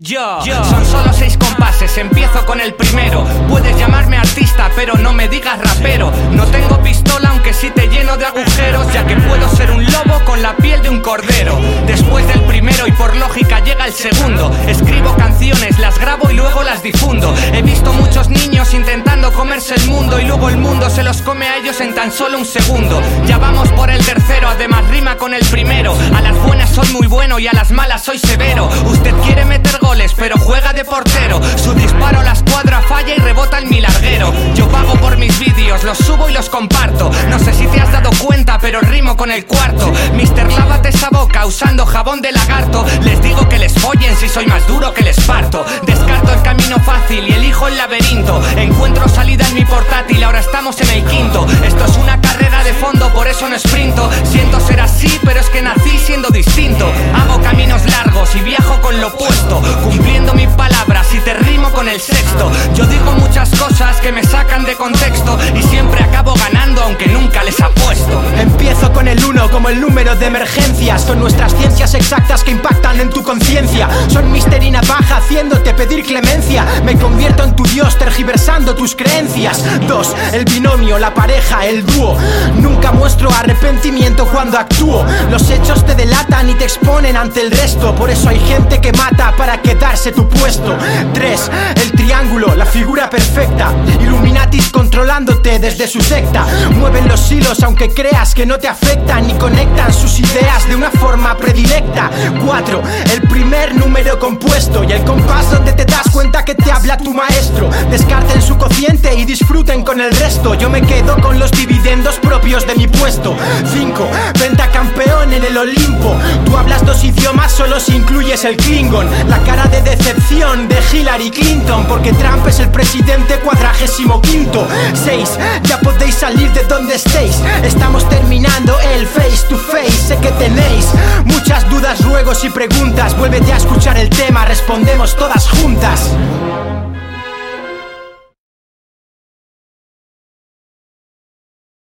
Yo, son solo seis compases, empiezo con el primero. Puedes llamarme artista, pero no me digas rapero. No tengo pistola, aunque sí te lleno de agujeros, ya que llega el segundo. Escribo canciones, las grabo y luego las difundo. He visto muchos niños intentando comerse el mundo y luego el mundo se los come a ellos en tan solo un segundo. Ya vamos por el tercero, además rima con el primero. A las buenas soy muy bueno y a las malas soy severo. Usted quiere meter pero juega de portero. Su disparo la escuadra falla y rebota el milarguero. Yo pago por mis vídeos, los subo y los comparto. Con el cuarto. Mister, lávate esa boca usando jabón de lagarto. Les digo que les follen si soy más duro que les parto. Descarto el camino fácil y elijo el laberinto. Encuentro salida en mi portátil, ahora estamos en el quinto. Esto es una carrera de fondo, por eso no sprinto. Siento ser así, pero es que nací siendo distinto. Hago caminos largos y viajo con lo opuesto cumpliendo mis palabras y te rimo con el sexto. Yo digo muchas cosas que me sacan de contexto y siempre acabo ganando el número de emergencias. Son nuestras ciencias exactas que impactan en tu conciencia. Son misterina baja haciéndote pedir clemencia. Me convierto en tu dios tergiversando tus creencias. Dos, el binomio, la pareja, el dúo. Nunca muestro arrepentimiento cuando actúo. Los hechos te delatan y te exponen ante el resto. Por eso hay gente que mata para que darse tu puesto. 3. El triángulo, la figura perfecta. Controlándote desde su secta. Mueven los hilos aunque creas que no te afectan y conectan sus ideas de una forma predilecta. 4. El primer número compuesto y el compás donde te das cuenta que te habla tu maestro. Descarten su cociente y disfruten con el resto. Yo me quedo con los dividendos propios de mi puesto. 5. campeón en el Olimpo. Tú hablas dos idiomas solo si incluyes el Klingon. La cara de decepción de Hillary Clinton porque Trump es el presidente cuadragésimo quinto. 6. Ya podéis salir de donde estéis. Estamos terminando el face to face Sé que tenéis muchas dudas, ruegos y preguntas. Vuélvete a escuchar el tema, respondemos todas juntas